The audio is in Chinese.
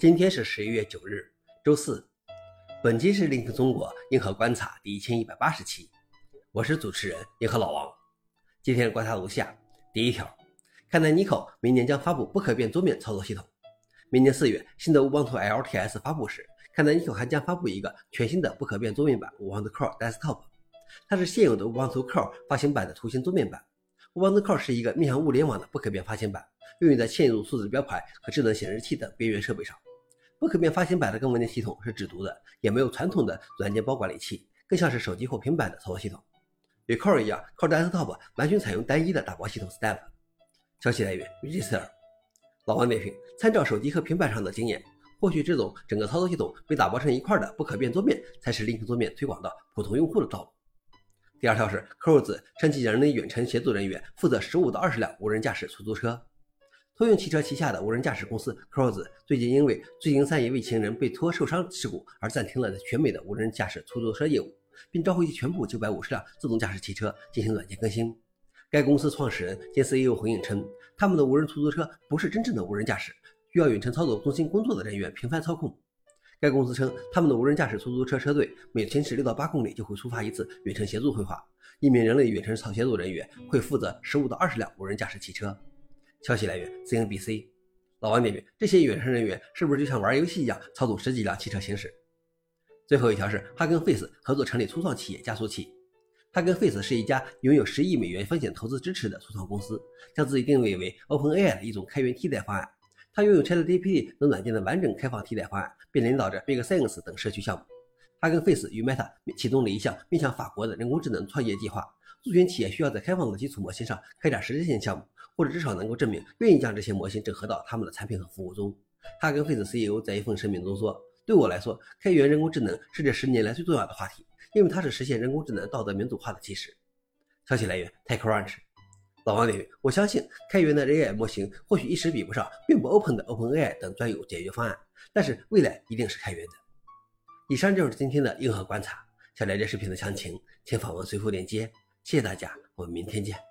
今天是十一月九日，周四。本期是聆听中国硬核观察第一千一百八十期，我是主持人硬核老王。今天观察如下：第一条，看来 Nico 明年将发布不可变桌面操作系统。明年四月，新的 Ubuntu LTS 发布时，看来 Nico 还将发布一个全新的不可变桌面版 Ubuntu Core Desktop。它是现有的 Ubuntu Core 发行版的图形桌面版。Ubuntu Core 是一个面向物联网的不可变发行版，用于在嵌入数字标牌和智能显示器等边缘设备上。不可变发行版的更文件系统是只读的，也没有传统的软件包管理器，更像是手机或平板的操作系统。与 Core 一样，Core Desktop 完全采用单一的打包系统 Step。消息来源：Register。老王点评：参照手机和平板上的经验，或许这种整个操作系统被打包成一块的不可变桌面，才是 Linux 桌面推广到普通用户的道路。第二条是 Cruise 称其人力远程协助人员负责十五到二十辆无人驾驶出租车。通用汽车旗下的无人驾驶公司 Cruise 最近因为最近三一位情人被拖受伤事故而暂停了全美的无人驾驶出租车业务，并召回其全部九百五十辆自动驾驶汽车进行软件更新。该公司创始人兼 CEO 回应称，他们的无人出租车不是真正的无人驾驶，需要远程操作中心工作的人员频繁操控。该公司称，他们的无人驾驶出租车车队每行驶六到八公里就会触发一次远程协助绘画，一名人类远程操协助人员会负责十五到二十辆无人驾驶汽车。消息来源：CNBC。老王点评：这些远程人员是不是就像玩游戏一样操纵十几辆汽车行驶？最后一条是哈根 Face 合作成立初创企业加速器。哈根 Face 是一家拥有十亿美元风险投资支持的初创公司，将自己定位为 OpenAI 的一种开源替代方案。它拥有 ChatGPT 等软件的完整开放替代方案，并领导着 Big Science 等社区项目。哈根 Face 与 Meta 启动了一项面向法国的人工智能创业计划。咨询企业需要在开放的基础模型上开展实质性项目，或者至少能够证明愿意将这些模型整合到他们的产品和服务中。他跟 Face CEO 在一份声明中说：“对我来说，开源人工智能是这十年来最重要的话题，因为它是实现人工智能道德民主化的基石。”消息来源：TechCrunch。老王点评：我相信开源的 AI 模型或许一时比不上并不 open 的 OpenAI 等专有解决方案，但是未来一定是开源的。以上就是今天的硬核观察。想了解视频的详情，请访问随附链接。谢谢大家，我们明天见。